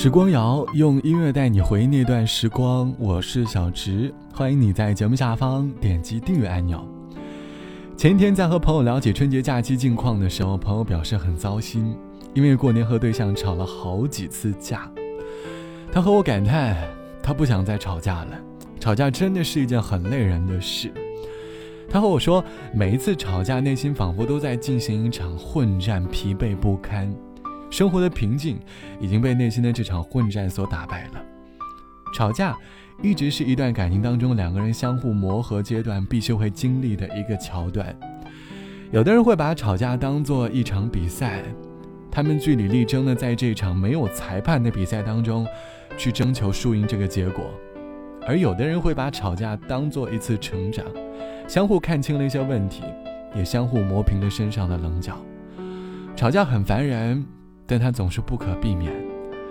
时光谣用音乐带你回忆那段时光，我是小植，欢迎你在节目下方点击订阅按钮。前一天在和朋友聊起春节假期近况的时候，朋友表示很糟心，因为过年和对象吵了好几次架。他和我感叹，他不想再吵架了，吵架真的是一件很累人的事。他和我说，每一次吵架，内心仿佛都在进行一场混战，疲惫不堪。生活的平静已经被内心的这场混战所打败了。吵架一直是一段感情当中两个人相互磨合阶段必须会经历的一个桥段。有的人会把吵架当做一场比赛，他们据理力争的在这场没有裁判的比赛当中去征求输赢这个结果；而有的人会把吵架当做一次成长，相互看清了一些问题，也相互磨平了身上的棱角。吵架很烦人。但它总是不可避免。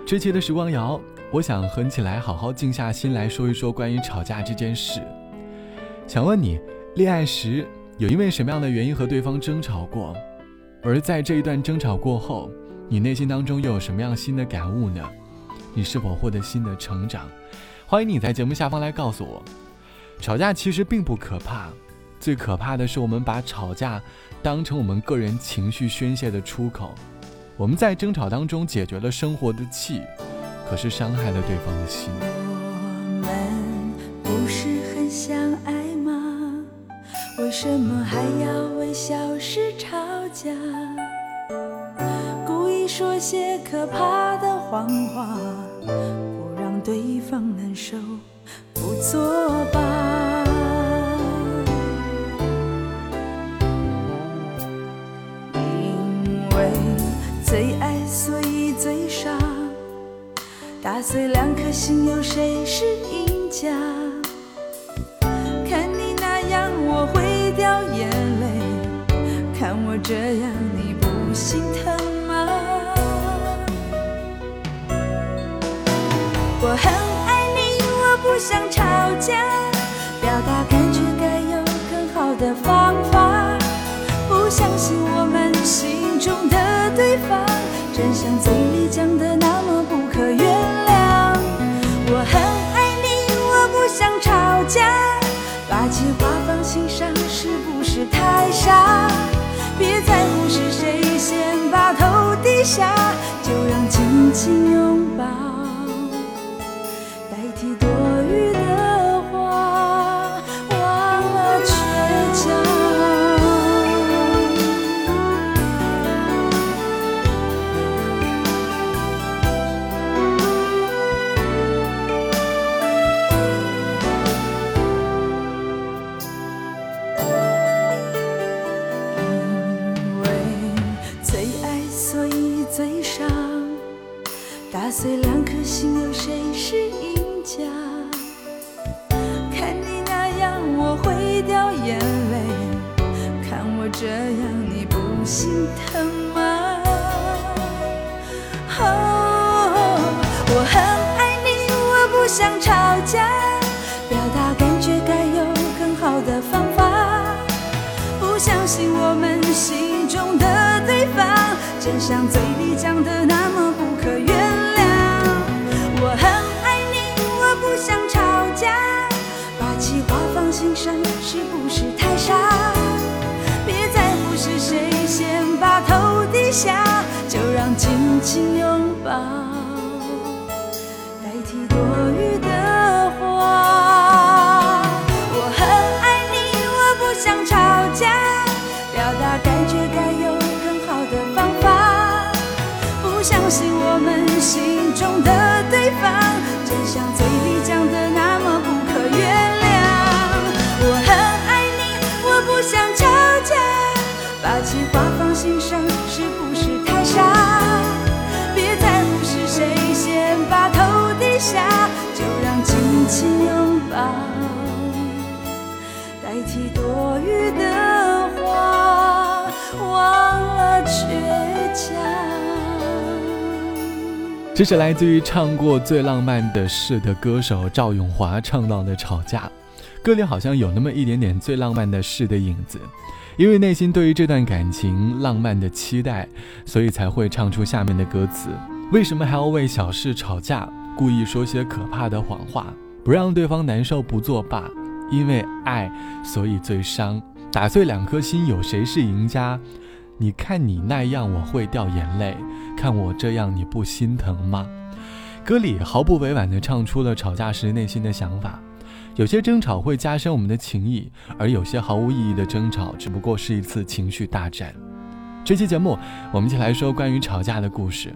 这期的时光谣，我想和你起来好好静下心来说一说关于吵架这件事。想问你，恋爱时有因为什么样的原因和对方争吵过？而在这一段争吵过后，你内心当中又有什么样新的感悟呢？你是否获得新的成长？欢迎你在节目下方来告诉我。吵架其实并不可怕，最可怕的是我们把吵架当成我们个人情绪宣泄的出口。我们在争吵当中解决了生活的气，可是伤害了对方的心。我们不是很相爱吗？为什么还要为小事吵架？故意说些可怕的谎话，不让对方难受，不作罢。打碎两颗心，有谁是赢家？看你那样，我会掉眼泪；看我这样，你不心疼吗？我很爱你，我不想吵架。表达感觉该有更好的方法。不相信我们心中的。对方真像嘴里讲的那么家，把气话放心上是不是太傻？别在乎是谁先把头低下，就让紧紧拥抱。家，表达感觉该有更好的方法。不相信我们心中的对方，真像嘴里讲的那么不可原谅。我很爱你，我不想吵架，把气话放心上是不是太傻？别在乎是谁先把头低下，就让紧紧拥抱。这是来自于唱过《最浪漫的事》的歌手赵咏华唱到的吵架，歌里好像有那么一点点最浪漫的事的影子，因为内心对于这段感情浪漫的期待，所以才会唱出下面的歌词。为什么还要为小事吵架？故意说些可怕的谎话，不让对方难受不作罢。因为爱，所以最伤，打碎两颗心，有谁是赢家？你看你那样，我会掉眼泪；看我这样，你不心疼吗？歌里毫不委婉地唱出了吵架时内心的想法。有些争吵会加深我们的情谊，而有些毫无意义的争吵，只不过是一次情绪大战。这期节目，我们一起来说关于吵架的故事。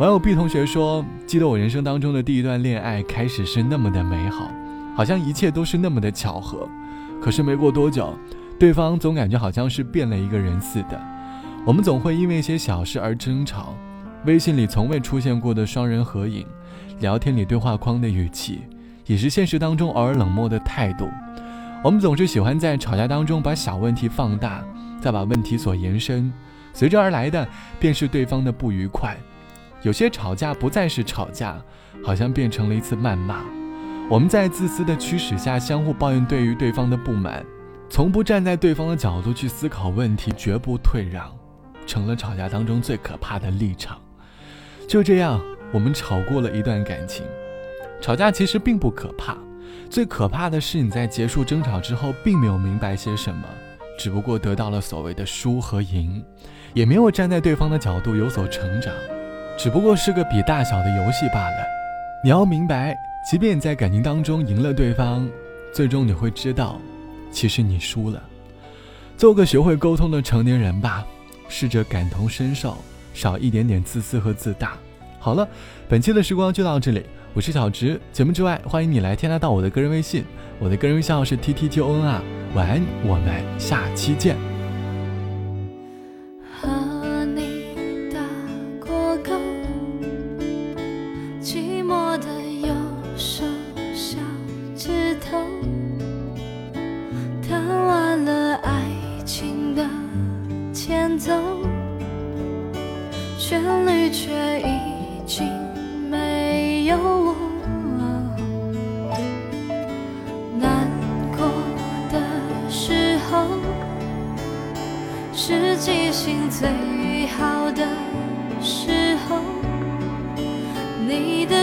网友 B 同学说：“记得我人生当中的第一段恋爱，开始是那么的美好，好像一切都是那么的巧合。可是没过多久，对方总感觉好像是变了一个人似的。我们总会因为一些小事而争吵。”微信里从未出现过的双人合影，聊天里对话框的语气，也是现实当中偶尔冷漠的态度。我们总是喜欢在吵架当中把小问题放大，再把问题所延伸，随之而来的便是对方的不愉快。有些吵架不再是吵架，好像变成了一次谩骂。我们在自私的驱使下相互抱怨对于对方的不满，从不站在对方的角度去思考问题，绝不退让，成了吵架当中最可怕的立场。就这样，我们吵过了一段感情。吵架其实并不可怕，最可怕的是你在结束争吵之后，并没有明白些什么，只不过得到了所谓的输和赢，也没有站在对方的角度有所成长，只不过是个比大小的游戏罢了。你要明白，即便你在感情当中赢了对方，最终你会知道，其实你输了。做个学会沟通的成年人吧，试着感同身受。少一点点自私和自大。好了，本期的时光就到这里，我是小直。节目之外，欢迎你来添加到我的个人微信，我的个人微信号是 t t t o n 啊。晚安，我们下期见。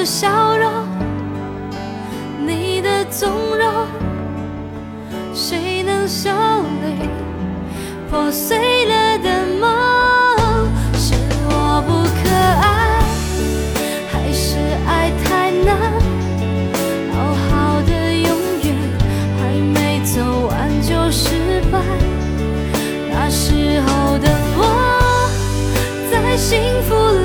笑容，你的纵容，谁能受累？破碎了的梦，是我不可爱。还是爱太难？好好的永远，还没走完就失败。那时候的我，在幸福里。